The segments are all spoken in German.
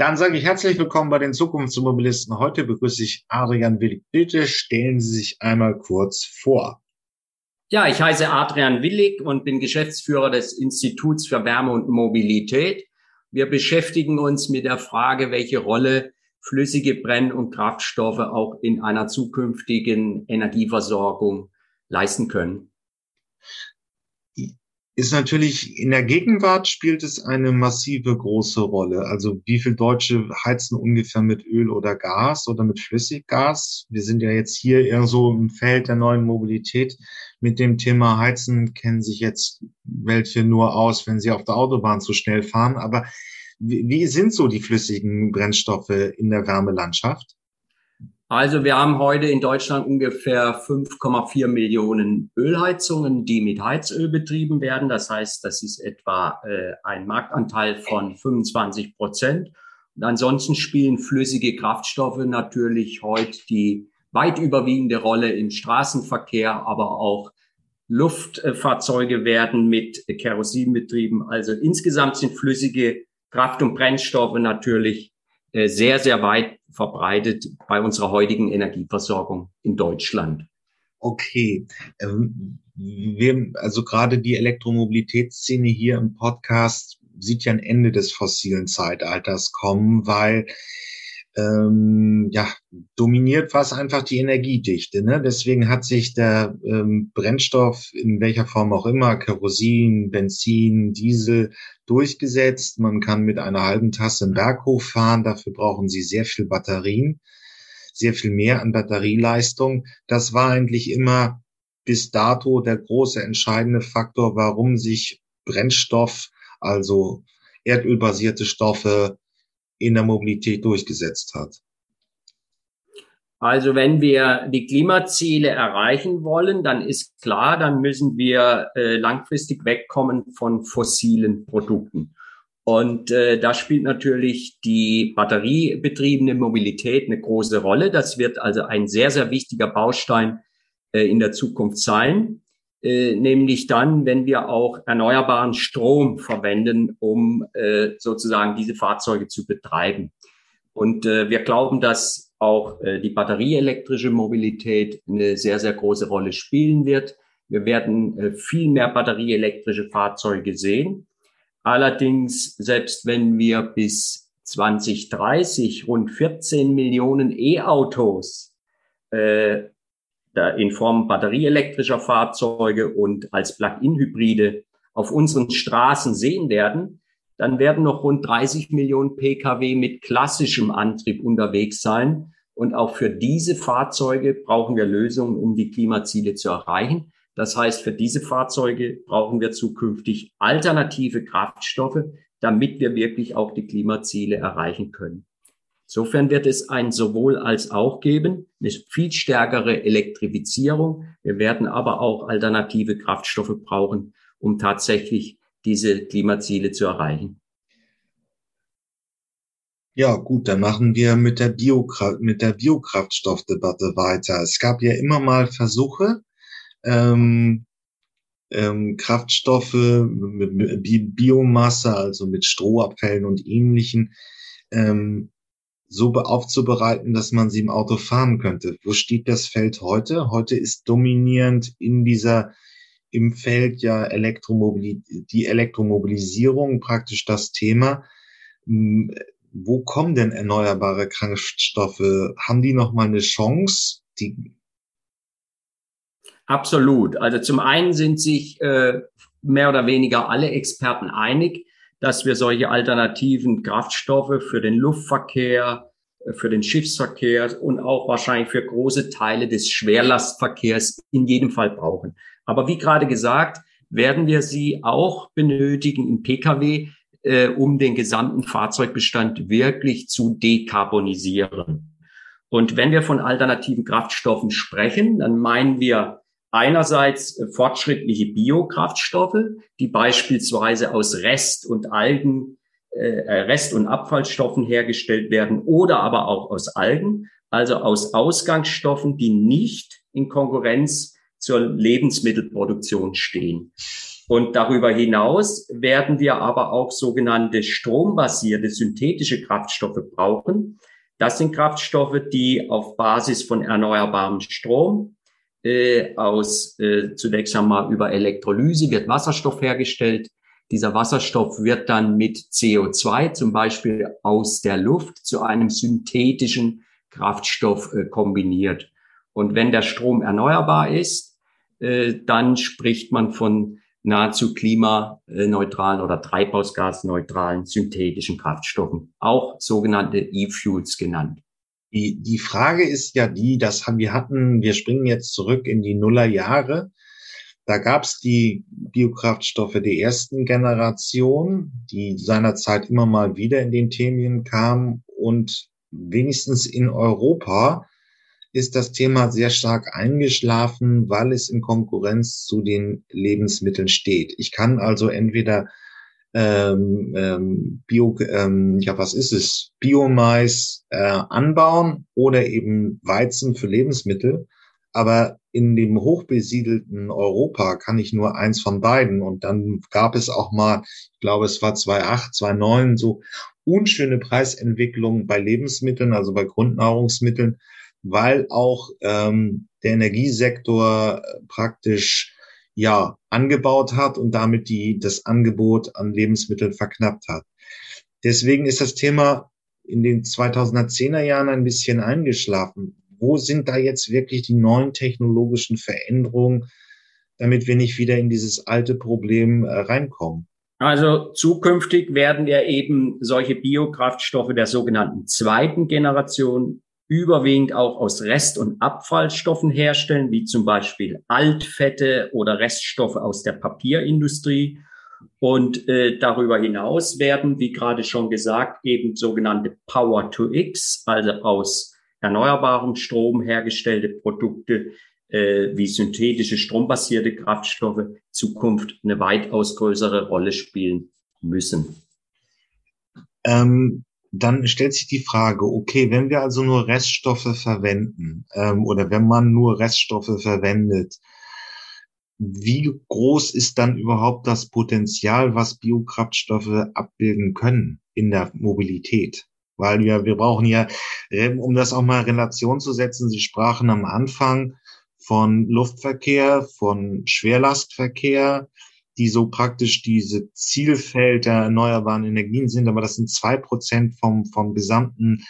Dann sage ich herzlich willkommen bei den Zukunftsmobilisten. Heute begrüße ich Adrian Willig. Bitte stellen Sie sich einmal kurz vor. Ja, ich heiße Adrian Willig und bin Geschäftsführer des Instituts für Wärme und Mobilität. Wir beschäftigen uns mit der Frage, welche Rolle flüssige Brenn- und Kraftstoffe auch in einer zukünftigen Energieversorgung leisten können ist natürlich in der Gegenwart spielt es eine massive große Rolle. Also wie viel Deutsche heizen ungefähr mit Öl oder Gas oder mit Flüssiggas? Wir sind ja jetzt hier eher so im Feld der neuen Mobilität. Mit dem Thema Heizen kennen sich jetzt welche nur aus, wenn sie auf der Autobahn zu schnell fahren. Aber wie, wie sind so die flüssigen Brennstoffe in der Wärmelandschaft? Also wir haben heute in Deutschland ungefähr 5,4 Millionen Ölheizungen, die mit Heizöl betrieben werden. Das heißt, das ist etwa äh, ein Marktanteil von 25 Prozent. Und ansonsten spielen flüssige Kraftstoffe natürlich heute die weit überwiegende Rolle im Straßenverkehr, aber auch Luftfahrzeuge werden mit Kerosin betrieben. Also insgesamt sind flüssige Kraft- und Brennstoffe natürlich sehr, sehr weit verbreitet bei unserer heutigen Energieversorgung in Deutschland. Okay. Ähm, wir, also gerade die Elektromobilitätsszene hier im Podcast sieht ja ein Ende des fossilen Zeitalters kommen, weil ähm, ja, dominiert fast einfach die Energiedichte. Ne? Deswegen hat sich der ähm, Brennstoff in welcher Form auch immer, Kerosin, Benzin, Diesel, durchgesetzt. Man kann mit einer halben Tasse im Berghof fahren. Dafür brauchen sie sehr viel Batterien, sehr viel mehr an Batterieleistung. Das war eigentlich immer bis dato der große entscheidende Faktor, warum sich Brennstoff, also erdölbasierte Stoffe, in der Mobilität durchgesetzt hat? Also wenn wir die Klimaziele erreichen wollen, dann ist klar, dann müssen wir äh, langfristig wegkommen von fossilen Produkten. Und äh, da spielt natürlich die batteriebetriebene Mobilität eine große Rolle. Das wird also ein sehr, sehr wichtiger Baustein äh, in der Zukunft sein äh, nämlich dann, wenn wir auch erneuerbaren Strom verwenden, um äh, sozusagen diese Fahrzeuge zu betreiben. Und äh, wir glauben, dass auch äh, die batterieelektrische Mobilität eine sehr, sehr große Rolle spielen wird. Wir werden äh, viel mehr batterieelektrische Fahrzeuge sehen. Allerdings, selbst wenn wir bis 2030 rund 14 Millionen E-Autos äh, in Form batterieelektrischer Fahrzeuge und als Plug-in-Hybride auf unseren Straßen sehen werden, dann werden noch rund 30 Millionen Pkw mit klassischem Antrieb unterwegs sein. Und auch für diese Fahrzeuge brauchen wir Lösungen, um die Klimaziele zu erreichen. Das heißt, für diese Fahrzeuge brauchen wir zukünftig alternative Kraftstoffe, damit wir wirklich auch die Klimaziele erreichen können. Insofern wird es ein sowohl als auch geben, eine viel stärkere Elektrifizierung. Wir werden aber auch alternative Kraftstoffe brauchen, um tatsächlich diese Klimaziele zu erreichen. Ja, gut, dann machen wir mit der, Biokraft, mit der Biokraftstoffdebatte weiter. Es gab ja immer mal Versuche, ähm, ähm, Kraftstoffe mit, mit Biomasse, also mit Strohabfällen und ähnlichen, ähm, so aufzubereiten, dass man sie im Auto fahren könnte. Wo steht das Feld heute? Heute ist dominierend in dieser im Feld ja Elektromobili die Elektromobilisierung praktisch das Thema. Hm, wo kommen denn erneuerbare Kraftstoffe? Haben die noch mal eine Chance? Die Absolut. Also zum einen sind sich äh, mehr oder weniger alle Experten einig, dass wir solche alternativen Kraftstoffe für den Luftverkehr, äh, für den Schiffsverkehr und auch wahrscheinlich für große Teile des Schwerlastverkehrs in jedem Fall brauchen. Aber wie gerade gesagt, werden wir sie auch benötigen im Pkw, äh, um den gesamten Fahrzeugbestand wirklich zu dekarbonisieren. Und wenn wir von alternativen Kraftstoffen sprechen, dann meinen wir einerseits äh, fortschrittliche Biokraftstoffe, die beispielsweise aus Rest und Algen, äh, äh, Rest- und Abfallstoffen hergestellt werden oder aber auch aus Algen, also aus Ausgangsstoffen, die nicht in Konkurrenz zur Lebensmittelproduktion stehen. Und darüber hinaus werden wir aber auch sogenannte strombasierte synthetische Kraftstoffe brauchen. Das sind Kraftstoffe, die auf Basis von erneuerbarem Strom äh, aus äh, zunächst einmal über Elektrolyse wird Wasserstoff hergestellt. Dieser Wasserstoff wird dann mit CO2 zum Beispiel aus der Luft zu einem synthetischen Kraftstoff äh, kombiniert. Und wenn der Strom erneuerbar ist, äh, dann spricht man von nahezu klimaneutralen oder treibhausgasneutralen synthetischen Kraftstoffen, auch sogenannte E-Fuels genannt. Die, die Frage ist ja die, dass wir hatten, wir springen jetzt zurück in die Nullerjahre. Da gab es die Biokraftstoffe der ersten Generation, die seinerzeit immer mal wieder in den Themen kamen und wenigstens in Europa ist das Thema sehr stark eingeschlafen, weil es in Konkurrenz zu den Lebensmitteln steht. Ich kann also entweder ähm, ähm, Bio, ähm, ja, was ist es? Biomais äh, anbauen oder eben Weizen für Lebensmittel. Aber in dem hochbesiedelten Europa kann ich nur eins von beiden. Und dann gab es auch mal, ich glaube, es war 2008, 2009, so unschöne Preisentwicklungen bei Lebensmitteln, also bei Grundnahrungsmitteln, weil auch ähm, der Energiesektor praktisch ja angebaut hat und damit die das Angebot an Lebensmitteln verknappt hat. Deswegen ist das Thema in den 2010er Jahren ein bisschen eingeschlafen. Wo sind da jetzt wirklich die neuen technologischen Veränderungen, damit wir nicht wieder in dieses alte Problem äh, reinkommen? Also zukünftig werden wir eben solche Biokraftstoffe der sogenannten zweiten Generation überwiegend auch aus Rest- und Abfallstoffen herstellen, wie zum Beispiel Altfette oder Reststoffe aus der Papierindustrie. Und äh, darüber hinaus werden, wie gerade schon gesagt, eben sogenannte Power-to-X, also aus erneuerbarem Strom hergestellte Produkte äh, wie synthetische strombasierte Kraftstoffe Zukunft eine weitaus größere Rolle spielen müssen. Ähm, dann stellt sich die Frage, okay, wenn wir also nur Reststoffe verwenden ähm, oder wenn man nur Reststoffe verwendet, wie groß ist dann überhaupt das Potenzial, was Biokraftstoffe abbilden können in der Mobilität? Weil wir, wir brauchen ja, ähm, um das auch mal in Relation zu setzen, Sie sprachen am Anfang von Luftverkehr, von Schwerlastverkehr, die so praktisch diese Zielfelder erneuerbaren Energien sind, aber das sind zwei Prozent vom, vom gesamten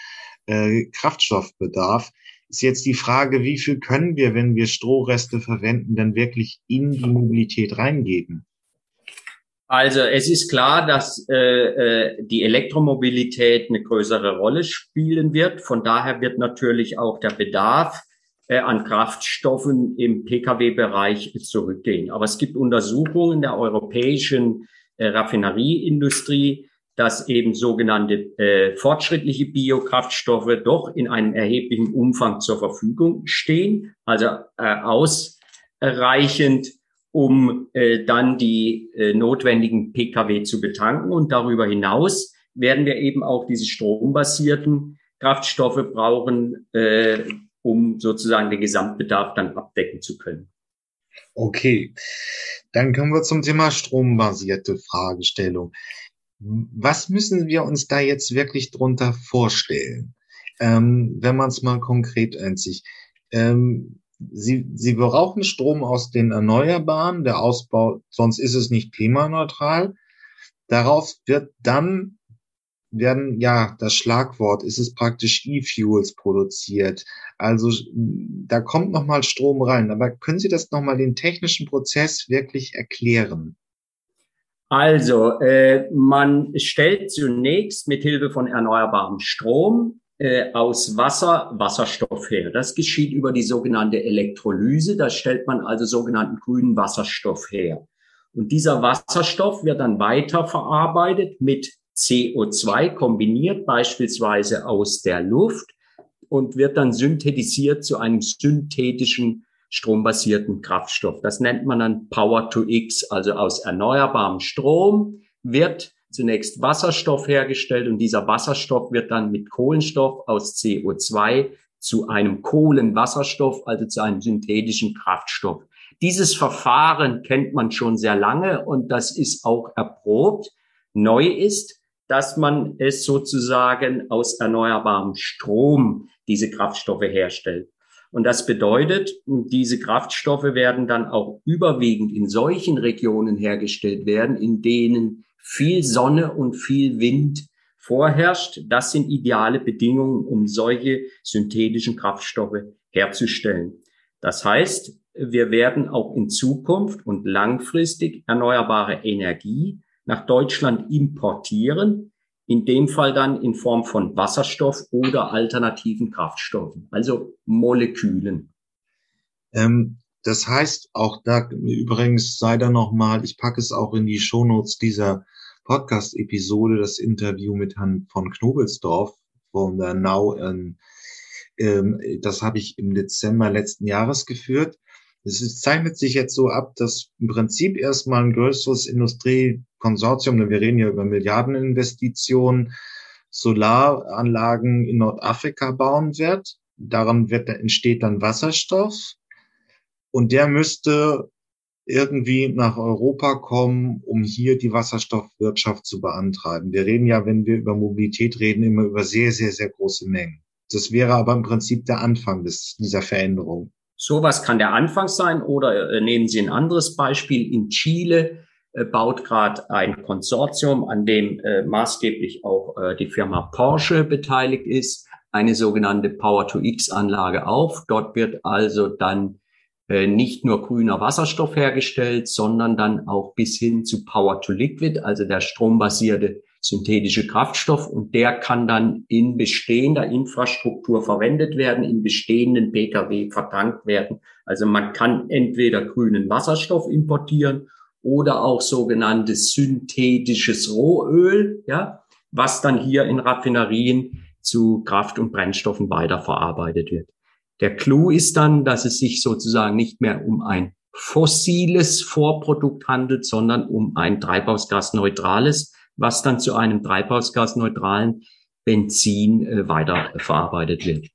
äh, Kraftstoffbedarf. Ist jetzt die Frage, wie viel können wir, wenn wir Strohreste verwenden, dann wirklich in die Mobilität reingeben? Also es ist klar, dass äh, äh die Elektromobilität eine größere Rolle spielen wird. Von daher wird natürlich auch der Bedarf an Kraftstoffen im Pkw-Bereich zurückgehen. Aber es gibt Untersuchungen der europäischen äh, Raffinerieindustrie, dass eben sogenannte äh, fortschrittliche Biokraftstoffe doch in einem erheblichen Umfang zur Verfügung stehen, also äh, ausreichend, um äh, dann die äh, notwendigen Pkw zu betanken. Und darüber hinaus werden wir eben auch diese strombasierten Kraftstoffe brauchen, äh, um sozusagen den Gesamtbedarf dann abdecken zu können. Okay, dann kommen wir zum Thema strombasierte Fragestellung. Was müssen wir uns da jetzt wirklich drunter vorstellen? Ähm, wenn man es mal konkret einzieht. Ähm, Sie, Sie brauchen Strom aus den Erneuerbaren, der Ausbau, sonst ist es nicht klimaneutral. Darauf wird dann werden, ja, das Schlagwort ist es praktisch E-Fuels produziert. Also da kommt nochmal Strom rein. Aber können Sie das nochmal den technischen Prozess wirklich erklären? Also, äh, man stellt zunächst mit Hilfe von erneuerbarem Strom äh, aus Wasser Wasserstoff her. Das geschieht über die sogenannte Elektrolyse. Da stellt man also sogenannten grünen Wasserstoff her. Und dieser Wasserstoff wird dann weiterverarbeitet mit CO2 kombiniert, beispielsweise aus der Luft und wird dann synthetisiert zu einem synthetischen strombasierten Kraftstoff. Das nennt man dann Power to X, also aus erneuerbarem Strom wird zunächst Wasserstoff hergestellt und dieser Wasserstoff wird dann mit Kohlenstoff aus CO2 zu einem Kohlenwasserstoff, also zu einem synthetischen Kraftstoff. Dieses Verfahren kennt man schon sehr lange und das ist auch erprobt. Neu ist, dass man es sozusagen aus erneuerbarem Strom diese Kraftstoffe herstellt. Und das bedeutet, diese Kraftstoffe werden dann auch überwiegend in solchen Regionen hergestellt werden, in denen viel Sonne und viel Wind vorherrscht. Das sind ideale Bedingungen, um solche synthetischen Kraftstoffe herzustellen. Das heißt, wir werden auch in Zukunft und langfristig erneuerbare Energie nach Deutschland importieren, in dem Fall dann in Form von Wasserstoff oder alternativen Kraftstoffen, also Molekülen. Ähm, das heißt, auch da übrigens sei da nochmal, ich packe es auch in die Shownotes dieser Podcast-Episode, das Interview mit Herrn von Knobelsdorf von der Now. Ähm, ähm, das habe ich im Dezember letzten Jahres geführt. Es zeichnet sich jetzt so ab, dass im Prinzip erstmal ein größeres Industriekonsortium, denn wir reden ja über Milliardeninvestitionen, Solaranlagen in Nordafrika bauen wird. Daran wird, entsteht dann Wasserstoff. Und der müsste irgendwie nach Europa kommen, um hier die Wasserstoffwirtschaft zu beantreiben. Wir reden ja, wenn wir über Mobilität reden, immer über sehr, sehr, sehr große Mengen. Das wäre aber im Prinzip der Anfang des, dieser Veränderung. Sowas kann der Anfang sein oder äh, nehmen Sie ein anderes Beispiel. In Chile äh, baut gerade ein Konsortium, an dem äh, maßgeblich auch die Firma Porsche beteiligt ist, eine sogenannte Power-to-X-Anlage auf. Dort wird also dann nicht nur grüner Wasserstoff hergestellt, sondern dann auch bis hin zu Power-to-Liquid, also der strombasierte synthetische Kraftstoff und der kann dann in bestehender Infrastruktur verwendet werden, in bestehenden Pkw vertankt werden. Also man kann entweder grünen Wasserstoff importieren oder auch sogenanntes synthetisches Rohöl, ja, was dann hier in Raffinerien zu Kraft- und Brennstoffen weiterverarbeitet wird. Der Clou ist dann, dass es sich sozusagen nicht mehr um ein fossiles Vorprodukt handelt, sondern um ein treibhausgasneutrales was dann zu einem treibhausgasneutralen Benzin äh, weiterverarbeitet wird.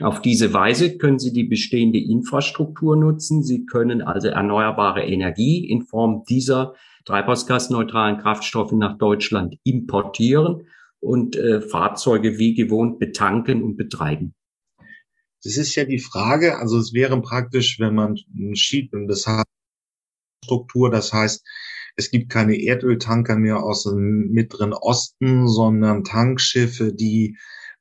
Auf diese Weise können Sie die bestehende Infrastruktur nutzen. Sie können also erneuerbare Energie in Form dieser treibhausgasneutralen Kraftstoffe nach Deutschland importieren und äh, Fahrzeuge wie gewohnt betanken und betreiben. Das ist ja die Frage, also es wäre praktisch, wenn man und das Struktur, das heißt, es gibt keine Erdöltanker mehr aus dem Mittleren Osten, sondern Tankschiffe, die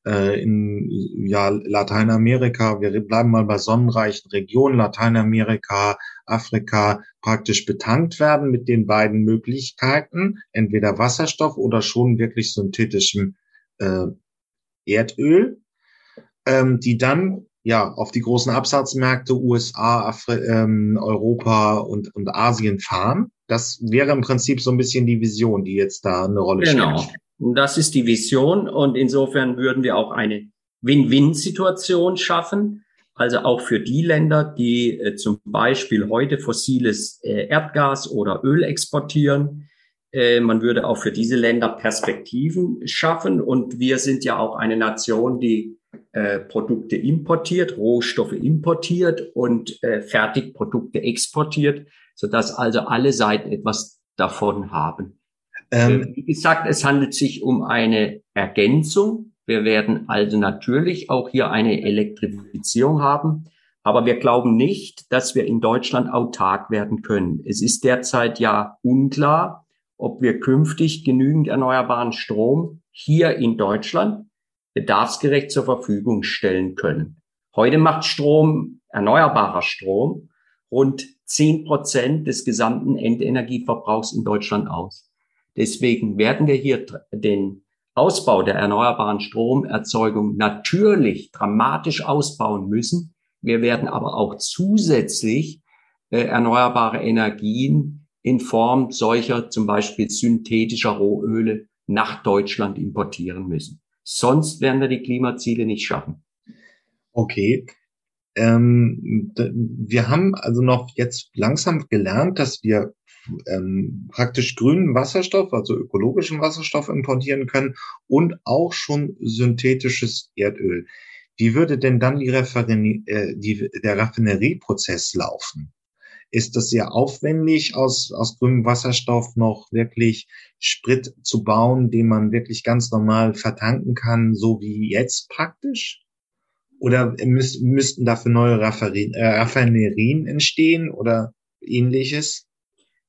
äh, in ja, Lateinamerika, wir bleiben mal bei sonnenreichen Regionen, Lateinamerika, Afrika, praktisch betankt werden mit den beiden Möglichkeiten, entweder Wasserstoff oder schon wirklich synthetischem äh, Erdöl, ähm, die dann ja auf die großen Absatzmärkte USA, Afri ähm, Europa und, und Asien fahren. Das wäre im Prinzip so ein bisschen die Vision, die jetzt da eine Rolle genau. spielt. Genau. Das ist die Vision und insofern würden wir auch eine Win-Win-Situation schaffen. Also auch für die Länder, die äh, zum Beispiel heute fossiles äh, Erdgas oder Öl exportieren. Äh, man würde auch für diese Länder Perspektiven schaffen. Und wir sind ja auch eine Nation, die äh, Produkte importiert, Rohstoffe importiert und äh, Fertigprodukte exportiert sodass also alle Seiten etwas davon haben. Ähm, äh, Wie gesagt, es handelt sich um eine Ergänzung. Wir werden also natürlich auch hier eine Elektrifizierung haben. Aber wir glauben nicht, dass wir in Deutschland autark werden können. Es ist derzeit ja unklar, ob wir künftig genügend erneuerbaren Strom hier in Deutschland bedarfsgerecht zur Verfügung stellen können. Heute macht Strom, erneuerbarer Strom, rund zehn Prozent des gesamten Endenergieverbrauchs in Deutschland aus. Deswegen werden wir hier den Ausbau der erneuerbaren Stromerzeugung natürlich dramatisch ausbauen müssen. Wir werden aber auch zusätzlich äh, erneuerbare Energien in Form solcher zum Beispiel synthetischer Rohöle nach Deutschland importieren müssen. Sonst werden wir die Klimaziele nicht schaffen. Okay. Ähm, wir haben also noch jetzt langsam gelernt, dass wir ähm, praktisch grünen Wasserstoff, also ökologischen Wasserstoff importieren können und auch schon synthetisches Erdöl. Wie würde denn dann die Raffinerie, äh, die, der Raffinerieprozess laufen? ist das sehr aufwendig, aus, aus grünem Wasserstoff noch wirklich Sprit zu bauen, den man wirklich ganz normal vertanken kann, so wie jetzt praktisch? Oder müß, müssten dafür neue Rafferien, äh, Raffinerien entstehen oder ähnliches?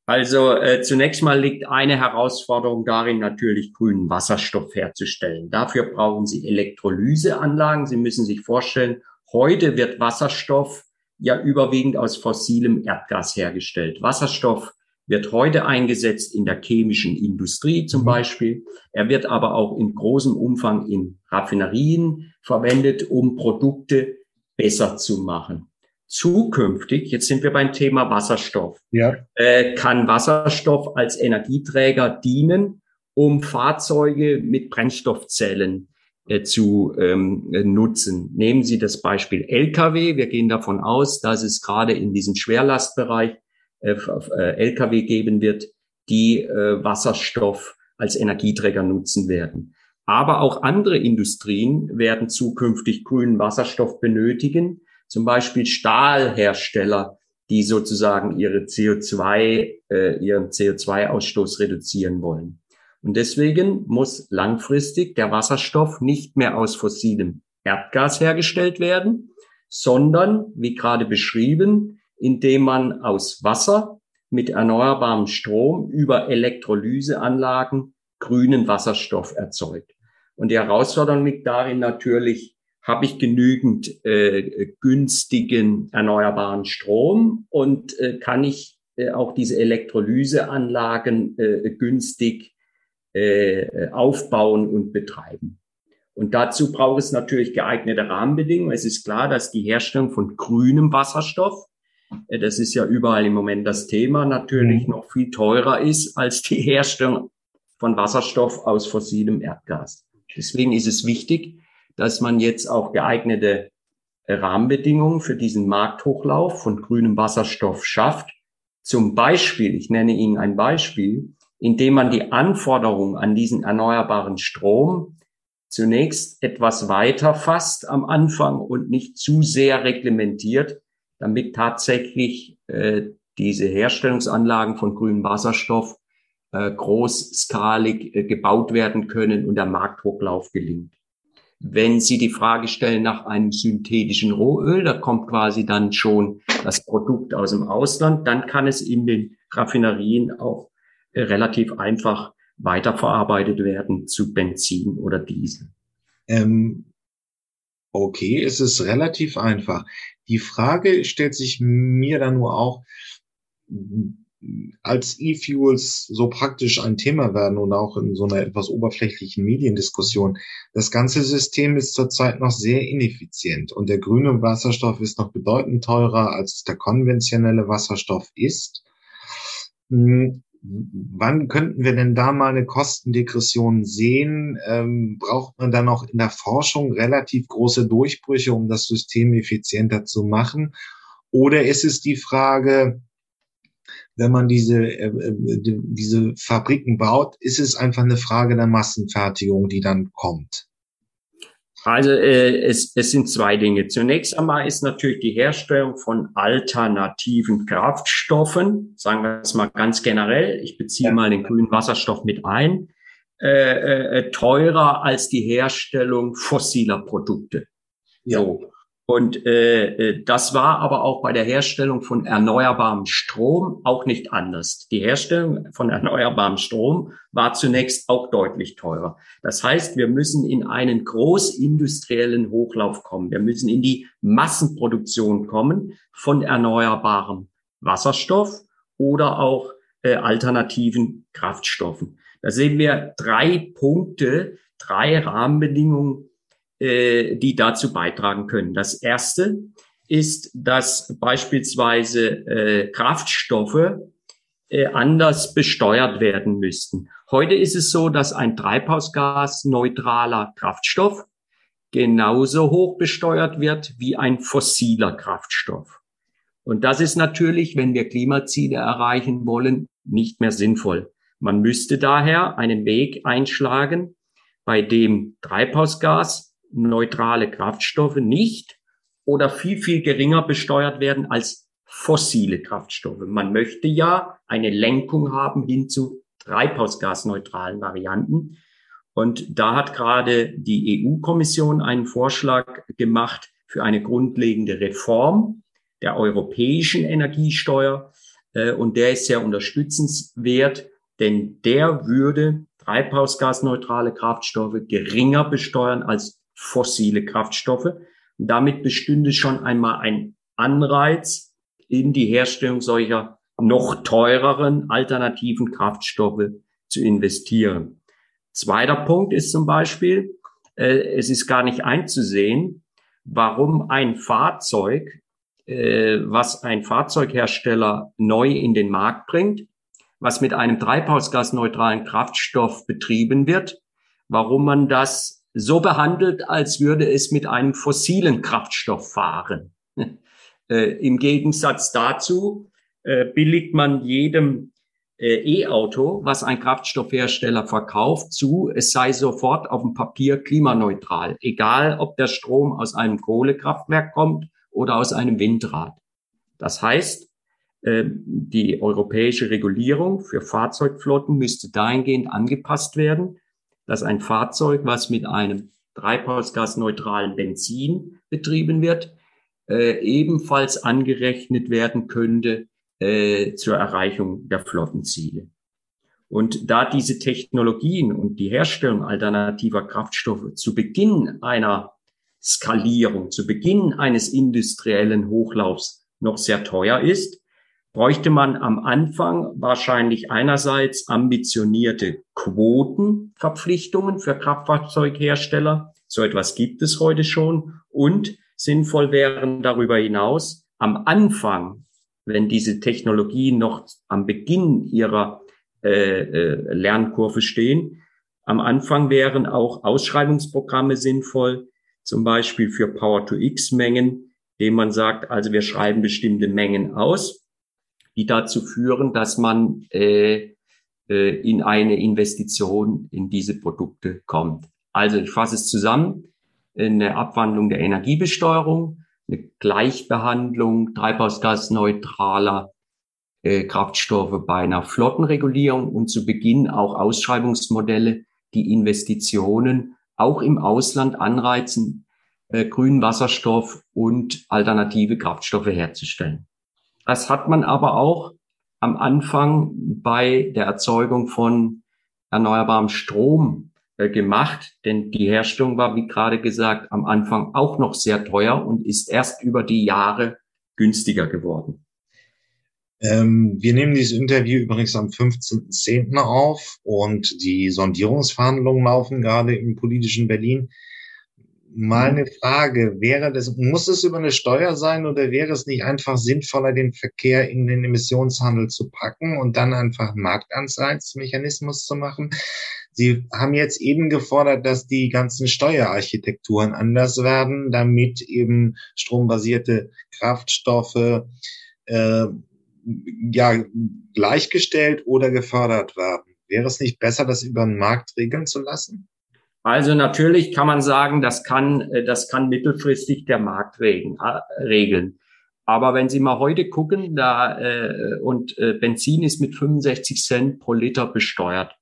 Also äh, zunächst mal liegt eine Herausforderung darin, natürlich grünen Wasserstoff herzustellen. Dafür brauchen Sie Elektrolyseanlagen. Sie müssen sich vorstellen, heute wird Wasserstoff ja überwiegend aus fossilem Erdgas hergestellt. Wasserstoff wird heute eingesetzt in der chemischen Industrie zum mhm. Beispiel. Er wird aber auch in großem Umfang in Raffinerien verwendet, um Produkte besser zu machen. Zukünftig, jetzt sind wir beim Thema Wasserstoff, ja. äh, kann Wasserstoff als Energieträger dienen, um Fahrzeuge mit Brennstoffzellen äh, zu ähm, nutzen. Nehmen Sie das Beispiel Lkw. Wir gehen davon aus, dass es gerade in diesem Schwerlastbereich äh, äh, Lkw geben wird, die äh, Wasserstoff als Energieträger nutzen werden. Aber auch andere Industrien werden zukünftig grünen Wasserstoff benötigen, zum Beispiel Stahlhersteller, die sozusagen ihre CO2, äh, ihren CO2-Ausstoß reduzieren wollen. Und deswegen muss langfristig der Wasserstoff nicht mehr aus fossilem Erdgas hergestellt werden, sondern, wie gerade beschrieben, indem man aus Wasser mit erneuerbarem Strom über Elektrolyseanlagen grünen Wasserstoff erzeugt. Und die Herausforderung liegt darin natürlich, habe ich genügend äh, günstigen erneuerbaren Strom und äh, kann ich äh, auch diese Elektrolyseanlagen äh, günstig äh, aufbauen und betreiben. Und dazu braucht es natürlich geeignete Rahmenbedingungen. Es ist klar, dass die Herstellung von grünem Wasserstoff äh, das ist ja überall im Moment das Thema, natürlich mhm. noch viel teurer ist als die Herstellung von Wasserstoff aus fossilem Erdgas. Deswegen ist es wichtig, dass man jetzt auch geeignete äh, Rahmenbedingungen für diesen Markthochlauf von grünem Wasserstoff schafft. Zum Beispiel, ich nenne Ihnen ein Beispiel, indem man die Anforderungen an diesen erneuerbaren Strom zunächst etwas weiter fasst am Anfang und nicht zu sehr reglementiert, damit tatsächlich äh, diese Herstellungsanlagen von grünem Wasserstoff großskalig äh, gebaut werden können und der Markthochlauf gelingt. Wenn Sie die Frage stellen nach einem synthetischen Rohöl, da kommt quasi dann schon das Produkt aus dem Ausland, dann kann es in den Raffinerien auch äh, relativ einfach weiterverarbeitet werden zu Benzin oder Diesel. Ähm, okay, es ist relativ einfach. Die Frage stellt sich mir dann nur auch, als E-Fuels so praktisch ein Thema werden und auch in so einer etwas oberflächlichen Mediendiskussion, das ganze System ist zurzeit noch sehr ineffizient und der grüne Wasserstoff ist noch bedeutend teurer, als der konventionelle Wasserstoff ist. Hm, wann könnten wir denn da mal eine Kostendegression sehen? Ähm, braucht man dann auch in der Forschung relativ große Durchbrüche, um das System effizienter zu machen? Oder ist es die Frage, wenn man diese, äh, äh diese Fabriken baut, ist es einfach eine Frage der Massenfertigung, die dann kommt. Also äh, es, es sind zwei Dinge. Zunächst einmal ist natürlich die Herstellung von alternativen Kraftstoffen, sagen wir es mal ganz generell, ich beziehe ja. mal den grünen Wasserstoff mit ein, äh, äh, äh teurer als die Herstellung fossiler Produkte. Ja. So. Und äh, äh, das war aber auch bei der Herstellung von erneuerbarem Strom auch nicht anders. Die Herstellung von erneuerbarem Strom war zunächst auch deutlich teurer. Das heißt, wir müssen in einen großindustriellen Hochlauf kommen. Wir müssen in die Massenproduktion kommen von erneuerbarem Wasserstoff oder auch äh, alternativen Kraftstoffen. Da sehen wir drei Punkte, drei Rahmenbedingungen, äh, die dazu beitragen können. Das erste ist, dass beispielsweise äh, Kraftstoffe äh, anders besteuert werden müssten. Heute ist es so, dass ein treibhausgasneutraler Kraftstoff genauso hoch besteuert wird wie ein fossiler Kraftstoff. Und das ist natürlich, wenn wir Klimaziele erreichen wollen, nicht mehr sinnvoll. Man müsste daher einen Weg einschlagen, bei dem Treibhausgas neutrale Kraftstoffe nicht oder viel, viel geringer besteuert werden als fossile Kraftstoffe. Man möchte ja eine Lenkung haben hin zu treibhausgasneutralen Varianten. Und da hat gerade die EU-Kommission einen Vorschlag gemacht für eine grundlegende Reform der europäischen Energiesteuer. Äh, und der ist sehr unterstützenswert, denn der würde treibhausgasneutrale Kraftstoffe geringer besteuern als fossile Kraftstoffe. Damit bestünde schon einmal ein Anreiz, in die Herstellung solcher noch teureren alternativen Kraftstoffe zu investieren. Zweiter Punkt ist zum Beispiel, äh, es ist gar nicht einzusehen, warum ein Fahrzeug, äh, was ein Fahrzeughersteller neu in den Markt bringt, was mit einem treibhausgasneutralen Kraftstoff betrieben wird, warum man das so behandelt, als würde es mit einem fossilen Kraftstoff fahren. äh, Im Gegensatz dazu äh, billigt man jedem äh, E-Auto, was ein Kraftstoffhersteller verkauft, zu, es sei sofort auf dem Papier klimaneutral, egal ob der Strom aus einem Kohlekraftwerk kommt oder aus einem Windrad. Das heißt, äh, die europäische Regulierung für Fahrzeugflotten müsste dahingehend angepasst werden, dass ein Fahrzeug, was mit einem treibhausgasneutralen Benzin betrieben wird, äh, ebenfalls angerechnet werden könnte äh, zur Erreichung der Flottenziele. Und da diese Technologien und die Herstellung alternativer Kraftstoffe zu Beginn einer Skalierung, zu Beginn eines industriellen Hochlaufs noch sehr teuer ist, bräuchte man am Anfang wahrscheinlich einerseits ambitionierte Quotenverpflichtungen für Kraftfahrzeughersteller. So etwas gibt es heute schon. Und sinnvoll wären darüber hinaus am Anfang wenn diese Technologien noch am Beginn ihrer äh, äh, Lernkurve stehen. Am Anfang wären auch Ausschreibungsprogramme sinnvoll, zum Beispiel für Power-to-X-Mengen, dem man sagt, also wir schreiben bestimmte Mengen aus, die dazu führen, dass man äh, äh, in eine Investition in diese Produkte kommt. Also ich fasse es zusammen, eine Abwandlung der Energiebesteuerung, eine Gleichbehandlung treibhausgasneutraler äh, Kraftstoffe bei einer Flottenregulierung und zu Beginn auch Ausschreibungsmodelle, die Investitionen auch im Ausland anreizen, äh, grünen Wasserstoff und alternative Kraftstoffe herzustellen. Das hat man aber auch am Anfang bei der Erzeugung von erneuerbarem Strom äh, gemacht, denn die Herstellung war, wie gerade gesagt, am Anfang auch noch sehr teuer und ist erst über die Jahre günstiger geworden. Ähm, wir nehmen dieses Interview übrigens am 15.10. auf und die Sondierungsverhandlungen laufen gerade im politischen Berlin. Meine Frage, wäre das, muss es über eine Steuer sein oder wäre es nicht einfach sinnvoller, den Verkehr in den Emissionshandel zu packen und dann einfach Marktanreizmechanismus zu machen? Sie haben jetzt eben gefordert, dass die ganzen Steuerarchitekturen anders werden, damit eben strombasierte Kraftstoffe äh, ja gleichgestellt oder gefördert werden. Wäre es nicht besser, das über den Markt regeln zu lassen? Also natürlich kann man sagen, das kann, äh, das kann mittelfristig der Markt regeln. Äh, regeln. Aber wenn Sie mal heute gucken, da äh, und Benzin ist mit 65 Cent pro Liter besteuert.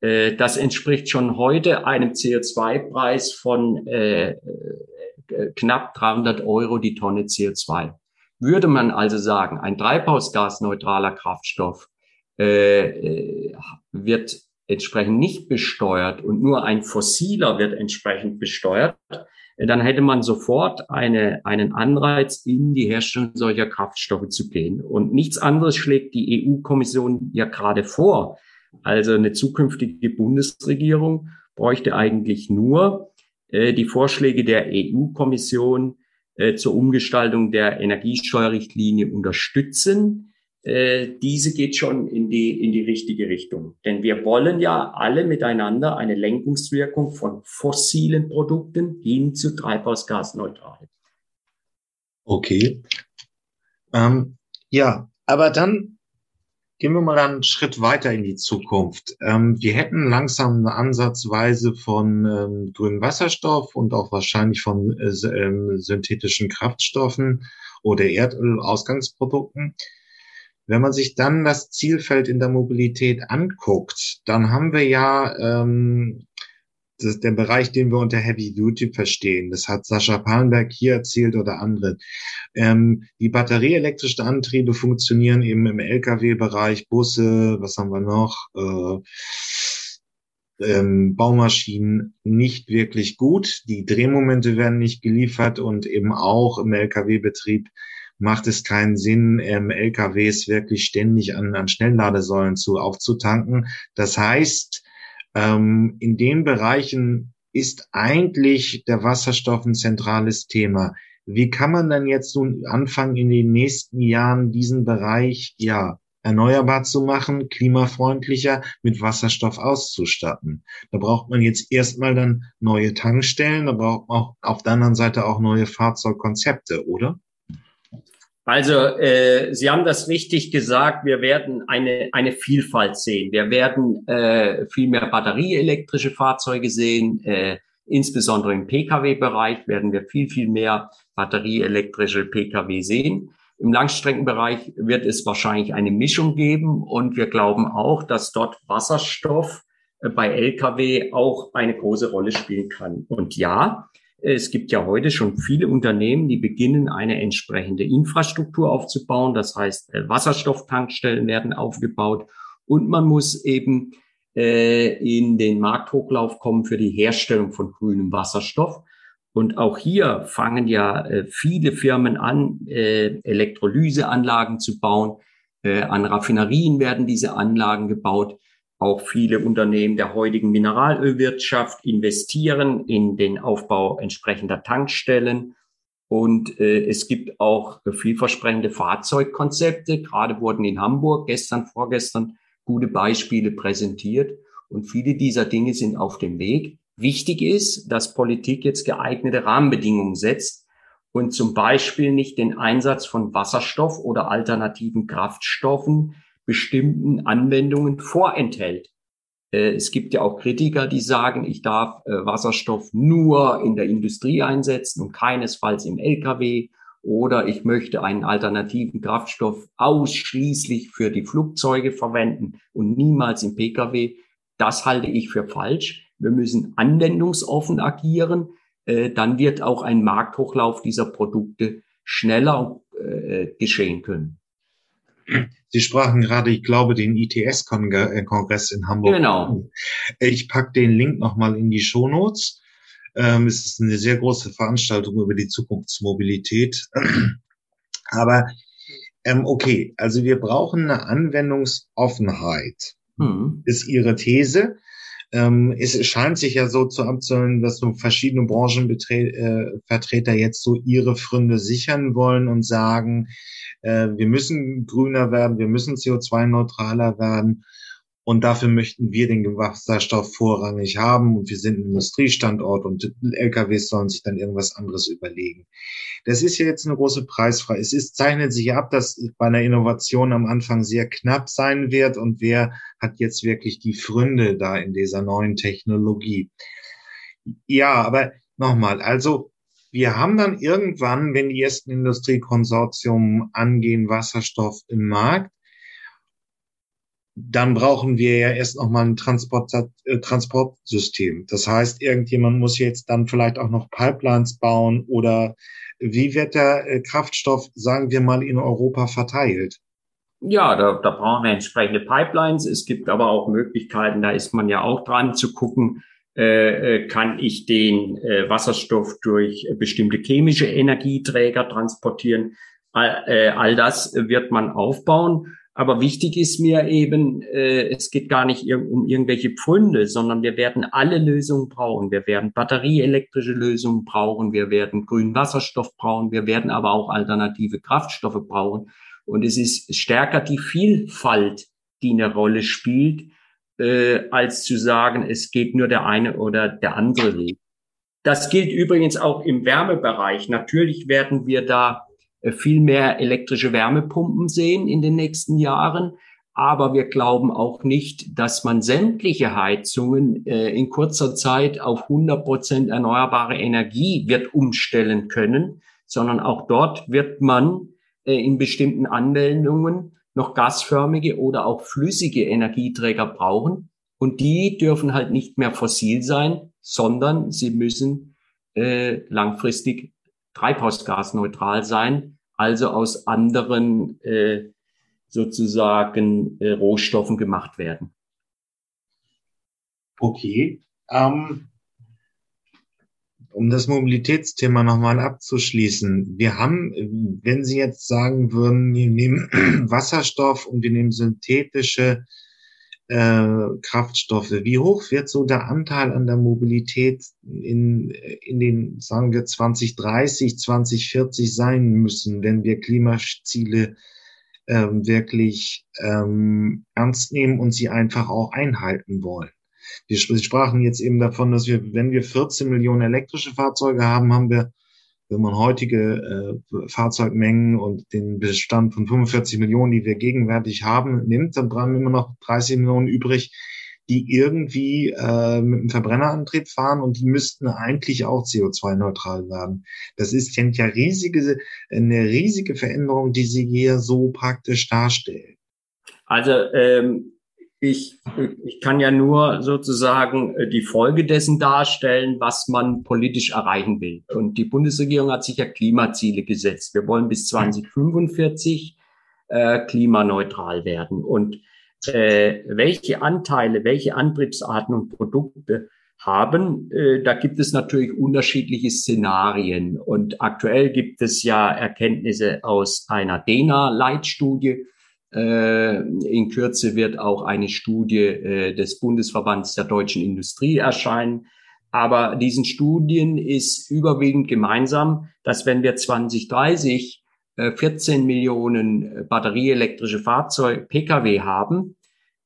Das entspricht schon heute einem CO2-Preis von knapp 300 Euro die Tonne CO2. Würde man also sagen, ein treibhausgasneutraler Kraftstoff äh, wird entsprechend nicht besteuert und nur ein fossiler wird entsprechend besteuert, dann hätte man sofort eine, einen Anreiz, in die Herstellung solcher Kraftstoffe zu gehen. Und nichts anderes schlägt die EU-Kommission ja gerade vor. Also eine zukünftige Bundesregierung bräuchte eigentlich nur äh, die Vorschläge der EU-Kommission äh, zur Umgestaltung der Energiesteuerrichtlinie unterstützen. Äh, diese geht schon in die, in die richtige Richtung. Denn wir wollen ja alle miteinander eine Lenkungswirkung von fossilen Produkten hin zu treibhausgasneutral. Okay. Ähm, ja, aber dann Gehen wir mal einen Schritt weiter in die Zukunft. Ähm, wir hätten langsam eine Ansatzweise von ähm, grünem Wasserstoff und auch wahrscheinlich von äh, ähm, synthetischen Kraftstoffen oder Erdöl-Ausgangsprodukten. Wenn man sich dann das Zielfeld in der Mobilität anguckt, dann haben wir ja ähm, das, der Bereich, den wir unter Heavy Duty verstehen. Das hat Sascha Pallenberg hier erzählt oder andere. Ähm, die batterieelektrischen Antriebe funktionieren eben im Lkw-Bereich, Busse, was haben wir noch? Äh, ähm, Baumaschinen nicht wirklich gut. Die Drehmomente werden nicht geliefert und eben auch im Lkw-Betrieb macht es keinen Sinn, ähm, LKWs wirklich ständig an, an Schnellladesäulen zu aufzutanken. Das heißt, ähm, in den Bereichen ist eigentlich der Wasserstoff ein zentrales Thema. Wie kann man dann jetzt nun anfangen, in den nächsten Jahren diesen Bereich, ja, erneuerbar zu machen, klimafreundlicher mit Wasserstoff auszustatten. Da braucht man jetzt erstmal dann neue Tankstellen, da braucht man auch auf der anderen Seite auch neue Fahrzeugkonzepte, oder? Also äh, Sie haben das richtig gesagt. Wir werden eine eine Vielfalt sehen. Wir werden äh, viel mehr batterieelektrische Fahrzeuge sehen. Äh, insbesondere im Pkw-Bereich werden wir viel viel mehr batterieelektrische Pkw sehen. Im Langstreckenbereich wird es wahrscheinlich eine Mischung geben und wir glauben auch, dass dort Wasserstoff äh, bei Lkw auch eine große Rolle spielen kann. Und ja, es gibt ja heute schon viele Unternehmen, die beginnen, eine entsprechende Infrastruktur aufzubauen. Das heißt, äh, Wasserstofftankstellen werden aufgebaut und man muss eben äh, in den Markthochlauf kommen für die Herstellung von grünem Wasserstoff. Und auch hier fangen ja äh, viele Firmen an, äh, Elektrolyseanlagen zu bauen. Äh, an Raffinerien werden diese Anlagen gebaut. Auch viele Unternehmen der heutigen Mineralölwirtschaft investieren in den Aufbau entsprechender Tankstellen. Und äh, es gibt auch vielversprechende Fahrzeugkonzepte. Gerade wurden in Hamburg gestern, vorgestern gute Beispiele präsentiert. Und viele dieser Dinge sind auf dem Weg. Wichtig ist, dass Politik jetzt geeignete Rahmenbedingungen setzt und zum Beispiel nicht den Einsatz von Wasserstoff oder alternativen Kraftstoffen bestimmten Anwendungen vorenthält. Äh, es gibt ja auch Kritiker, die sagen, ich darf äh, Wasserstoff nur in der Industrie einsetzen und keinesfalls im Lkw oder ich möchte einen alternativen Kraftstoff ausschließlich für die Flugzeuge verwenden und niemals im Pkw. Das halte ich für falsch. Wir müssen anwendungsoffen agieren. Äh, dann wird auch ein Markthochlauf dieser Produkte schneller geschehen können. Sie sprachen gerade, ich glaube, den ITS-Kongress in Hamburg. Genau. Ich pack den Link nochmal in die Shownotes. Ähm, es ist eine sehr große Veranstaltung über die Zukunftsmobilität. Aber ähm, okay, also wir brauchen eine Anwendungsoffenheit. Hm. Ist Ihre These. Ähm, es scheint sich ja so zu abzählen, dass so verschiedene Branchenvertreter äh, jetzt so ihre Fründe sichern wollen und sagen, äh, wir müssen grüner werden, wir müssen CO2-neutraler werden. Und dafür möchten wir den Wasserstoff vorrangig haben. Und wir sind ein Industriestandort und LKWs sollen sich dann irgendwas anderes überlegen. Das ist ja jetzt eine große Preisfrage. Es ist, zeichnet sich ab, dass bei einer Innovation am Anfang sehr knapp sein wird. Und wer hat jetzt wirklich die Fründe da in dieser neuen Technologie? Ja, aber nochmal, also wir haben dann irgendwann, wenn die ersten Industriekonsortium angehen, Wasserstoff im Markt, dann brauchen wir ja erst noch mal ein Transport, äh, Transportsystem. Das heißt, irgendjemand muss jetzt dann vielleicht auch noch Pipelines bauen oder wie wird der äh, Kraftstoff, sagen wir mal, in Europa verteilt? Ja, da, da brauchen wir entsprechende Pipelines. Es gibt aber auch Möglichkeiten, da ist man ja auch dran zu gucken, äh, äh, kann ich den äh, Wasserstoff durch bestimmte chemische Energieträger transportieren. All, äh, all das wird man aufbauen. Aber wichtig ist mir eben, äh, es geht gar nicht um irgendwelche Pfunde, sondern wir werden alle Lösungen brauchen. Wir werden batterieelektrische Lösungen brauchen, wir werden grünen Wasserstoff brauchen, wir werden aber auch alternative Kraftstoffe brauchen. Und es ist stärker die Vielfalt, die eine Rolle spielt, äh, als zu sagen, es geht nur der eine oder der andere Weg. Das gilt übrigens auch im Wärmebereich. Natürlich werden wir da viel mehr elektrische Wärmepumpen sehen in den nächsten Jahren. Aber wir glauben auch nicht, dass man sämtliche Heizungen äh, in kurzer Zeit auf 100 Prozent erneuerbare Energie wird umstellen können, sondern auch dort wird man äh, in bestimmten Anwendungen noch gasförmige oder auch flüssige Energieträger brauchen. Und die dürfen halt nicht mehr fossil sein, sondern sie müssen äh, langfristig treibhausgasneutral sein, also aus anderen äh, sozusagen äh, Rohstoffen gemacht werden. Okay. Ähm, um das Mobilitätsthema nochmal abzuschließen. Wir haben, wenn Sie jetzt sagen würden, wir nehmen Wasserstoff und wir nehmen synthetische äh, Kraftstoffe, wie hoch wird so der Anteil an der Mobilität in, in den, sagen wir, 2030, 2040 sein müssen, wenn wir Klimaziele ähm, wirklich ähm, ernst nehmen und sie einfach auch einhalten wollen? Wir sprachen jetzt eben davon, dass wir, wenn wir 14 Millionen elektrische Fahrzeuge haben, haben wir, wenn man heutige äh, Fahrzeugmengen und den Bestand von 45 Millionen, die wir gegenwärtig haben, nimmt, dann bleiben immer noch 30 Millionen übrig, die irgendwie äh, mit einem Verbrennerantrieb fahren und die müssten eigentlich auch CO2-neutral werden. Das ist ja riesige, eine riesige Veränderung, die Sie hier so praktisch darstellen. Also ähm, ich, ich kann ja nur sozusagen äh, die Folge dessen darstellen, was man politisch erreichen will. Und die Bundesregierung hat sich ja Klimaziele gesetzt. Wir wollen bis 2045 äh, klimaneutral werden. Und äh, welche Anteile, welche Antriebsarten und Produkte haben, äh, da gibt es natürlich unterschiedliche Szenarien. Und aktuell gibt es ja Erkenntnisse aus einer DENA-Leitstudie, in Kürze wird auch eine Studie äh, des Bundesverbands der deutschen Industrie erscheinen. Aber diesen Studien ist überwiegend gemeinsam, dass wenn wir 2030 14 äh, Millionen batterieelektrische Fahrzeuge, Pkw haben,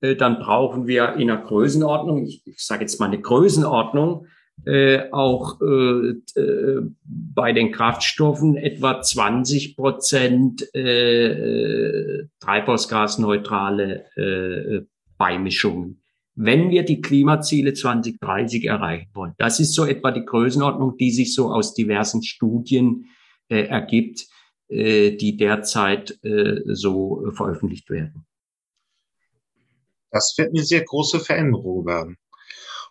dann brauchen wir in einer Größenordnung, ich, ich sage jetzt mal eine Größenordnung, äh, auch äh, äh, bei den Kraftstoffen etwa 20 Prozent äh, treibhausgasneutrale äh, Beimischungen. Wenn wir die Klimaziele 2030 erreichen wollen, das ist so etwa die Größenordnung, die sich so aus diversen Studien äh, ergibt, äh, die derzeit äh, so veröffentlicht werden. Das wird eine sehr große Veränderung werden.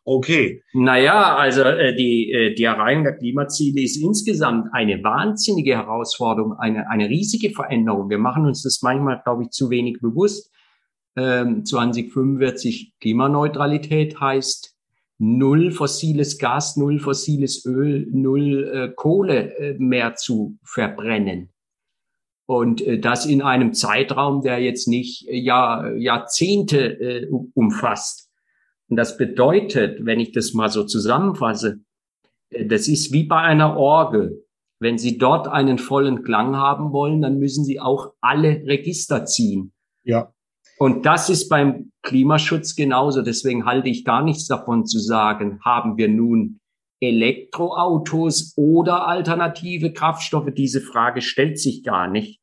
Okay. Naja, also äh, die, äh, die Erreichung der Klimaziele ist insgesamt eine wahnsinnige Herausforderung, eine, eine riesige Veränderung. Wir machen uns das manchmal, glaube ich, zu wenig bewusst. Ähm, 2045 Klimaneutralität heißt null fossiles Gas, null fossiles Öl, null äh, Kohle äh, mehr zu verbrennen. Und äh, das in einem Zeitraum, der jetzt nicht äh, Jahr, Jahrzehnte äh, umfasst. Und das bedeutet, wenn ich das mal so zusammenfasse, äh, das ist wie bei einer Orgel. Wenn Sie dort einen vollen Klang haben wollen, dann müssen Sie auch alle Register ziehen. Ja. Und das ist beim Klimaschutz genauso. Deswegen halte ich gar nichts davon zu sagen, haben wir nun Elektroautos oder alternative Kraftstoffe? Diese Frage stellt sich gar nicht.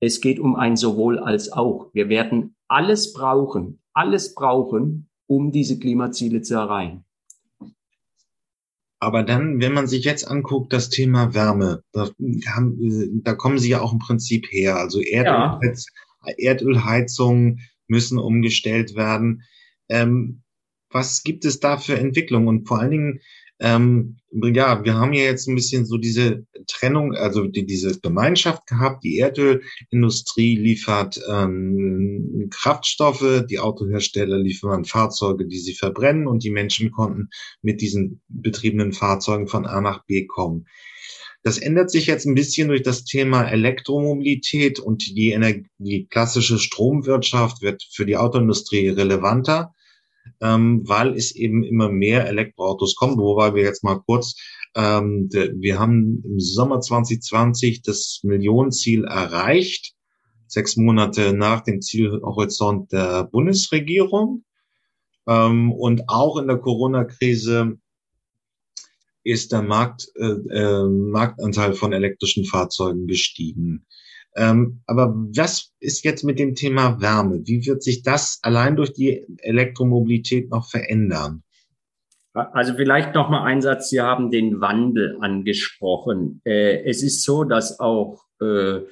Es geht um ein sowohl als auch. Wir werden alles brauchen, alles brauchen, um diese Klimaziele zu erreichen. Aber dann, wenn man sich jetzt anguckt, das Thema Wärme, da, haben, da kommen sie ja auch im Prinzip her. Also Erdölheiz, ja. Erdölheizungen müssen umgestellt werden. Ähm, was gibt es da für Entwicklungen? Und vor allen Dingen, ähm, ja, wir haben ja jetzt ein bisschen so diese Trennung, also die, diese Gemeinschaft gehabt. Die Erdölindustrie liefert ähm, Kraftstoffe, die Autohersteller liefern Fahrzeuge, die sie verbrennen und die Menschen konnten mit diesen betriebenen Fahrzeugen von A nach B kommen. Das ändert sich jetzt ein bisschen durch das Thema Elektromobilität und die, Energie, die klassische Stromwirtschaft wird für die Autoindustrie relevanter ähm, weil es eben immer mehr Elektroautos kommt, wobei wir jetzt mal kurz, ähm, wir haben im Sommer 2020 das Millionenziel erreicht, sechs Monate nach dem Zielhorizont der Bundesregierung. Ähm, und auch in der Corona-Krise ist der Markt, äh, äh, Marktanteil von elektrischen Fahrzeugen gestiegen. Ähm, aber was ist jetzt mit dem Thema Wärme? Wie wird sich das allein durch die Elektromobilität noch verändern? Also vielleicht noch mal ein Satz. Sie haben den Wandel angesprochen. Äh, es ist so, dass auch äh,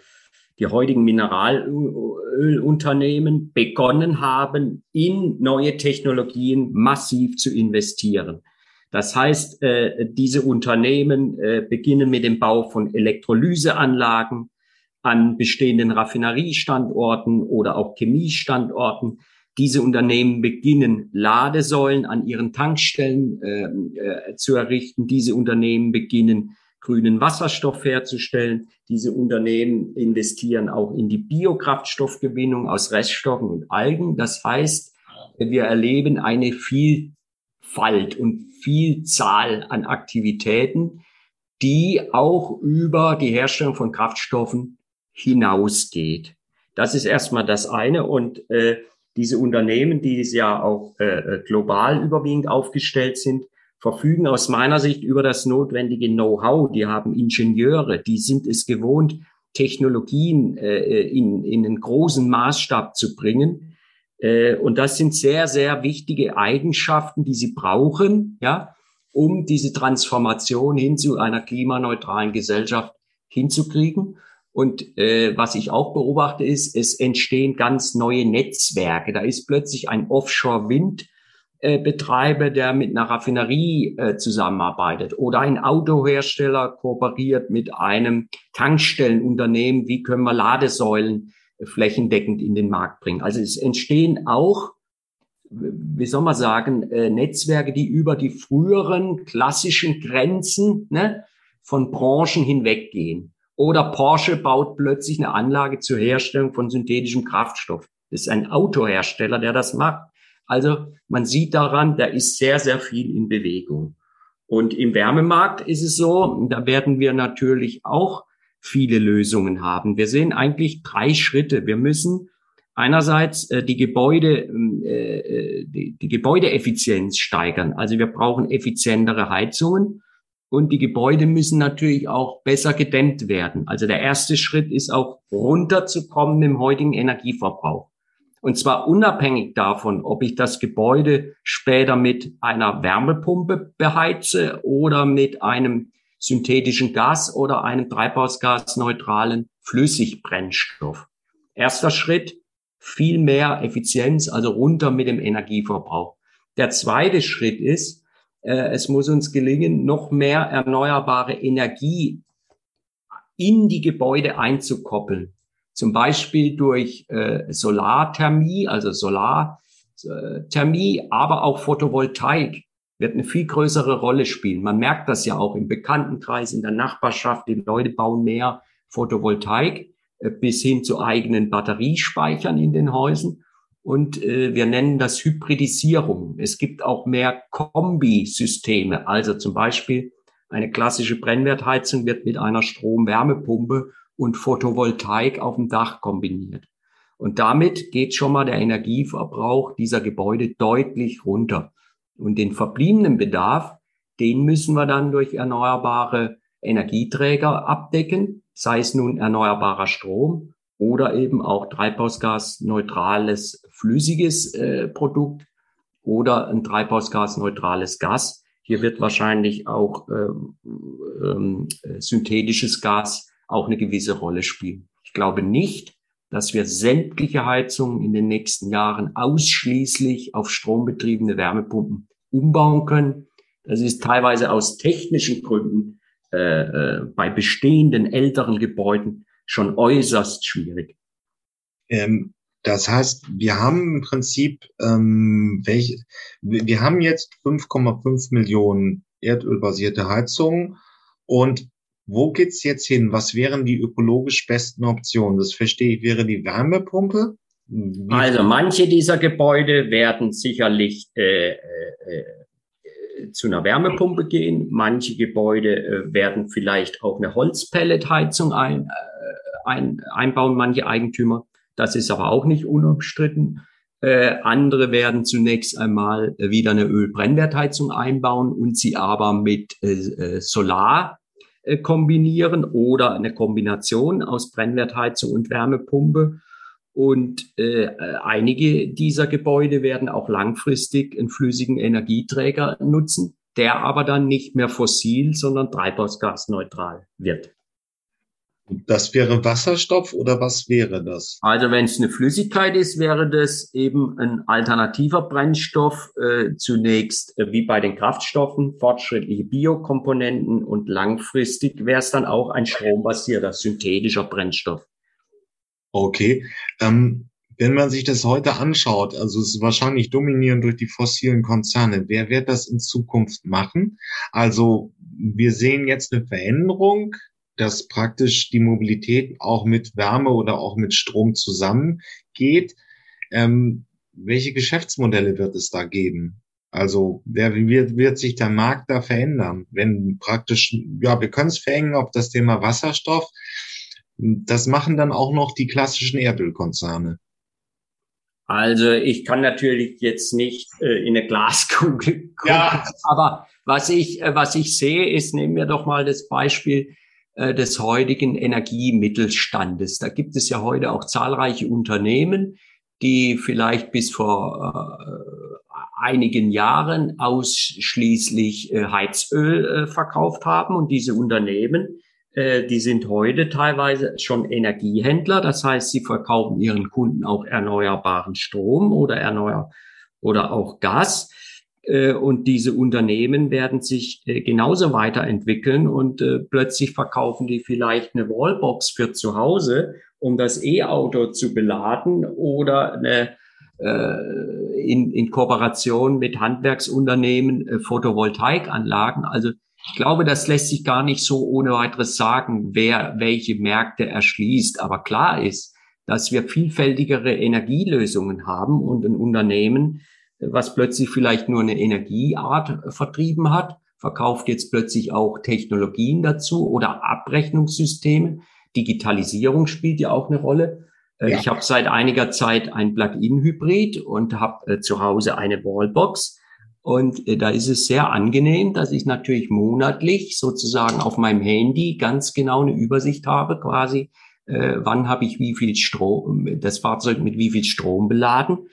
die heutigen Mineralölunternehmen begonnen haben, in neue Technologien massiv zu investieren. Das heißt, äh, diese Unternehmen beginnen mit dem Bau von Elektrolyseanlagen an bestehenden Raffineriestandorten oder auch Chemiestandorten. Diese Unternehmen beginnen Ladesäulen an ihren Tankstellen äh, äh, zu errichten. Diese Unternehmen beginnen grünen Wasserstoff herzustellen. Diese Unternehmen investieren auch in die Biokraftstoffgewinnung aus Reststoffen und Algen. Das heißt, wir erleben eine Vielfalt und Vielzahl an Aktivitäten, die auch über die Herstellung von Kraftstoffen hinausgeht. Das ist erstmal das eine. Und äh, diese Unternehmen, die ja auch äh, äh, global überwiegend aufgestellt sind, verfügen aus meiner Sicht über das notwendige Know-how. Die haben Ingenieure, die sind es gewohnt, Technologien äh, äh, in, in einen großen Maßstab zu bringen. Äh, und das sind sehr, sehr wichtige Eigenschaften, die sie brauchen, ja, um diese Transformation hin zu einer klimaneutralen Gesellschaft hinzukriegen. Und äh, was ich auch beobachte, ist, es entstehen ganz neue Netzwerke. Da ist plötzlich ein Offshore-Wind-Betreiber, äh, der mit einer Raffinerie äh, zusammenarbeitet oder ein Autohersteller kooperiert mit einem Tankstellenunternehmen. Wie können wir Ladesäulen äh, flächendeckend in den Markt bringen? Also es entstehen auch wie soll man sagen, äh, Netzwerke, die über die früheren klassischen Grenzen ne, von Branchen hinweggehen. Oder Porsche baut plötzlich eine Anlage zur Herstellung von synthetischem Kraftstoff. Das ist ein Autohersteller, der das macht. Also man sieht daran, da ist sehr, sehr viel in Bewegung. Und im Wärmemarkt ist es so, da werden wir natürlich auch viele Lösungen haben. Wir sehen eigentlich drei Schritte. Wir müssen einerseits äh, die Gebäude, ähm, äh, äh, die, die Gebäudeeffizienz steigern. Also wir brauchen effizientere Heizungen. Und die Gebäude müssen natürlich auch besser gedämmt werden. Also der erste Schritt ist auch runterzukommen im heutigen Energieverbrauch. Und zwar unabhängig davon, ob ich das Gebäude später mit einer Wärmepumpe beheize oder mit einem synthetischen Gas oder einem treibhausgasneutralen Flüssigbrennstoff. Erster Schritt, viel mehr Effizienz, also runter mit dem Energieverbrauch. Der zweite Schritt ist, es muss uns gelingen, noch mehr erneuerbare Energie in die Gebäude einzukoppeln. Zum Beispiel durch äh, Solarthermie, also Solarthermie, aber auch Photovoltaik wird eine viel größere Rolle spielen. Man merkt das ja auch im Bekanntenkreis, in der Nachbarschaft. Die Leute bauen mehr Photovoltaik äh, bis hin zu eigenen Batteriespeichern in den Häusern und äh, wir nennen das Hybridisierung. Es gibt auch mehr Kombisysteme, also zum Beispiel eine klassische Brennwertheizung wird mit einer Strom-Wärmepumpe und Photovoltaik auf dem Dach kombiniert. Und damit geht schon mal der Energieverbrauch dieser Gebäude deutlich runter. Und den verbliebenen Bedarf, den müssen wir dann durch erneuerbare Energieträger abdecken, sei es nun erneuerbarer Strom oder eben auch treibhausgasneutrales flüssiges äh, Produkt oder ein treibhausgasneutrales Gas. Hier wird wahrscheinlich auch ähm, ähm, synthetisches Gas auch eine gewisse Rolle spielen. Ich glaube nicht, dass wir sämtliche Heizungen in den nächsten Jahren ausschließlich auf strombetriebene Wärmepumpen umbauen können. Das ist teilweise aus technischen Gründen äh, äh, bei bestehenden älteren Gebäuden schon äußerst schwierig. Ähm, das heißt, wir haben im Prinzip, ähm, welche, wir haben jetzt 5,5 Millionen erdölbasierte Heizungen und wo geht's jetzt hin? Was wären die ökologisch besten Optionen? Das verstehe ich, wäre die Wärmepumpe. Also manche dieser Gebäude werden sicherlich äh, äh, zu einer Wärmepumpe gehen. Manche Gebäude äh, werden vielleicht auch eine Holzpelletheizung ein, äh, ein, einbauen, manche Eigentümer. Das ist aber auch nicht unumstritten. Äh, andere werden zunächst einmal wieder eine Ölbrennwertheizung einbauen und sie aber mit äh, äh Solar kombinieren oder eine Kombination aus Brennwertheizung und Wärmepumpe. Und äh, einige dieser Gebäude werden auch langfristig einen flüssigen Energieträger nutzen, der aber dann nicht mehr fossil, sondern treibhausgasneutral wird. Das wäre Wasserstoff oder was wäre das? Also wenn es eine Flüssigkeit ist, wäre das eben ein alternativer Brennstoff. Äh, zunächst äh, wie bei den Kraftstoffen, fortschrittliche Biokomponenten und langfristig wäre es dann auch ein strombasierter synthetischer Brennstoff. Okay. Ähm, wenn man sich das heute anschaut, also es ist wahrscheinlich dominierend durch die fossilen Konzerne, wer wird das in Zukunft machen? Also wir sehen jetzt eine Veränderung, dass praktisch die Mobilität auch mit Wärme oder auch mit Strom zusammengeht. Ähm, welche Geschäftsmodelle wird es da geben? Also wer, wird, wird sich der Markt da verändern? Wenn praktisch, ja, wir können es verengen auf das Thema Wasserstoff. Das machen dann auch noch die klassischen Erdölkonzerne. Also ich kann natürlich jetzt nicht äh, in eine Glaskugel gucken, ja. aber was ich, äh, was ich sehe, ist, nehmen wir doch mal das Beispiel äh, des heutigen Energiemittelstandes. Da gibt es ja heute auch zahlreiche Unternehmen, die vielleicht bis vor äh, einigen Jahren ausschließlich äh, Heizöl äh, verkauft haben und diese Unternehmen äh, die sind heute teilweise schon Energiehändler. Das heißt, sie verkaufen ihren Kunden auch erneuerbaren Strom oder erneuer oder auch Gas. Äh, und diese Unternehmen werden sich äh, genauso weiterentwickeln und plötzlich verkaufen die vielleicht eine Wallbox für zu Hause, um das E-Auto zu beladen oder eine in, in Kooperation mit Handwerksunternehmen Photovoltaikanlagen. Also ich glaube, das lässt sich gar nicht so ohne weiteres sagen, wer welche Märkte erschließt. Aber klar ist, dass wir vielfältigere Energielösungen haben und ein Unternehmen, was plötzlich vielleicht nur eine Energieart vertrieben hat, verkauft jetzt plötzlich auch Technologien dazu oder Abrechnungssysteme. Digitalisierung spielt ja auch eine Rolle. Äh, ja. Ich habe seit einiger Zeit ein Plug-in-Hybrid und habe äh, zu Hause eine Wallbox. Und äh, da ist es sehr angenehm, dass ich natürlich monatlich sozusagen auf meinem Handy ganz genau eine Übersicht habe, quasi, äh, wann habe ich wie viel Strom, das Fahrzeug mit wie viel Strom beladen.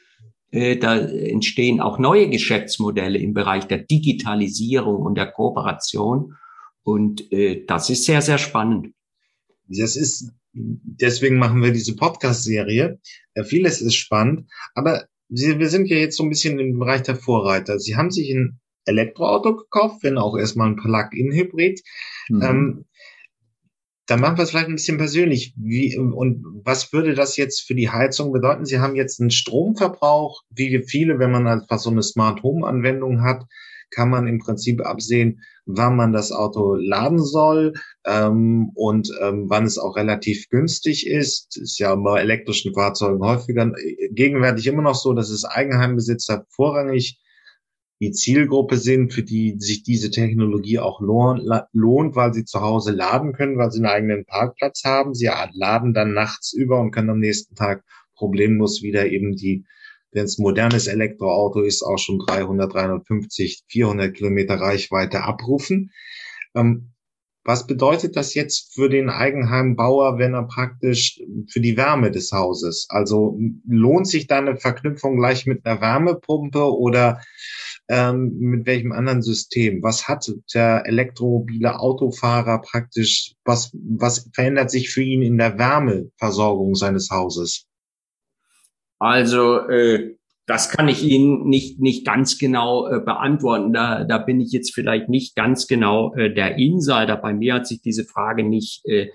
Äh, da entstehen auch neue Geschäftsmodelle im Bereich der Digitalisierung und der Kooperation. Und äh, das ist sehr, sehr spannend. Das ist, deswegen machen wir diese Podcast-Serie. Äh, vieles ist spannend, aber Sie, wir sind ja jetzt so ein bisschen im Bereich der Vorreiter. Sie haben sich ein Elektroauto gekauft, wenn auch erstmal ein Plug-in-Hybrid. Mhm. Ähm, dann machen wir es vielleicht ein bisschen persönlich. Wie, und was würde das jetzt für die Heizung bedeuten? Sie haben jetzt einen Stromverbrauch, wie viele, wenn man einfach so eine Smart Home Anwendung hat, kann man im Prinzip absehen, wann man das Auto laden soll ähm, und ähm, wann es auch relativ günstig ist. Ist ja bei elektrischen Fahrzeugen häufiger gegenwärtig immer noch so, dass es Eigenheimbesitzer vorrangig die Zielgruppe sind, für die sich diese Technologie auch lohnt, weil sie zu Hause laden können, weil sie einen eigenen Parkplatz haben. Sie laden dann nachts über und können am nächsten Tag problemlos wieder eben die wenn es modernes Elektroauto ist, auch schon 300, 350, 400 Kilometer Reichweite abrufen. Ähm, was bedeutet das jetzt für den Eigenheimbauer, wenn er praktisch für die Wärme des Hauses? Also lohnt sich da eine Verknüpfung gleich mit einer Wärmepumpe oder ähm, mit welchem anderen System? Was hat der elektromobile Autofahrer praktisch, was, was verändert sich für ihn in der Wärmeversorgung seines Hauses? Also äh, das kann ich Ihnen nicht nicht ganz genau äh, beantworten. Da, da bin ich jetzt vielleicht nicht ganz genau äh, der Insider. Bei mir hat sich diese Frage nicht äh,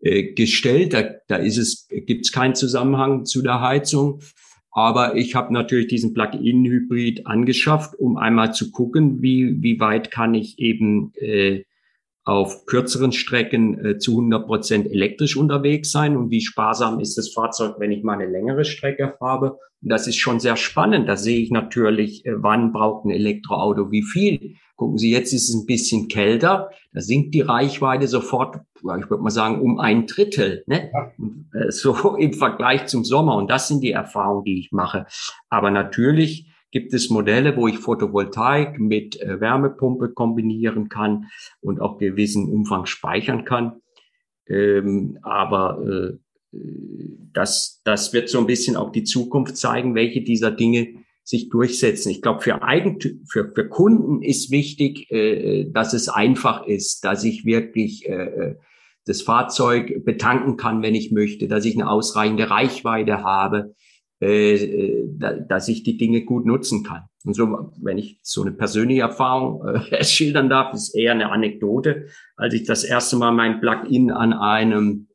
äh, gestellt. Da, da ist es gibt es keinen Zusammenhang zu der Heizung. Aber ich habe natürlich diesen Plug-in-Hybrid angeschafft, um einmal zu gucken, wie wie weit kann ich eben äh, auf kürzeren Strecken äh, zu 100 Prozent elektrisch unterwegs sein und wie sparsam ist das Fahrzeug, wenn ich mal eine längere Strecke habe. Und das ist schon sehr spannend. Da sehe ich natürlich, äh, wann braucht ein Elektroauto wie viel. Gucken Sie, jetzt ist es ein bisschen kälter, da sinkt die Reichweite sofort, ich würde mal sagen, um ein Drittel, ne? Ja. Äh, so im Vergleich zum Sommer. Und das sind die Erfahrungen, die ich mache. Aber natürlich gibt es Modelle, wo ich Photovoltaik mit äh, Wärmepumpe kombinieren kann und auch gewissen Umfang speichern kann. Ähm, aber äh, das, das wird so ein bisschen auch die Zukunft zeigen, welche dieser Dinge sich durchsetzen. Ich glaube, für, Eigentü für, für Kunden ist wichtig, äh, dass es einfach ist, dass ich wirklich äh, das Fahrzeug betanken kann, wenn ich möchte, dass ich eine ausreichende Reichweite habe, äh, dass ich die Dinge gut nutzen kann. Und so, wenn ich so eine persönliche Erfahrung äh, schildern darf, ist eher eine Anekdote. Als ich das erste Mal mein Plugin an einem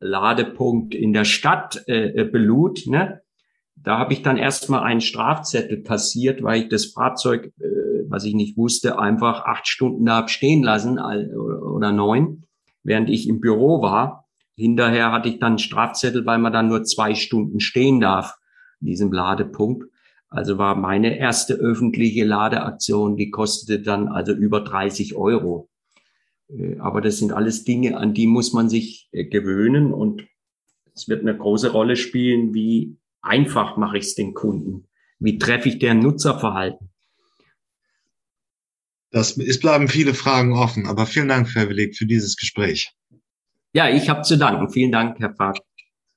Ladepunkt in der Stadt äh, äh belud, ne, da habe ich dann erstmal einen Strafzettel kassiert, weil ich das Fahrzeug, äh, was ich nicht wusste, einfach acht Stunden da hab stehen lassen oder neun, während ich im Büro war. Hinterher hatte ich dann einen Strafzettel, weil man dann nur zwei Stunden stehen darf in diesem Ladepunkt. Also war meine erste öffentliche Ladeaktion, die kostete dann also über 30 Euro. Äh, aber das sind alles Dinge, an die muss man sich äh, gewöhnen und es wird eine große Rolle spielen, wie einfach mache ich es den Kunden, wie treffe ich deren Nutzerverhalten. Das, es bleiben viele Fragen offen, aber vielen Dank, Herr Willig, für dieses Gespräch. Ja, ich habe zu danken. Vielen Dank, Herr Fahrt.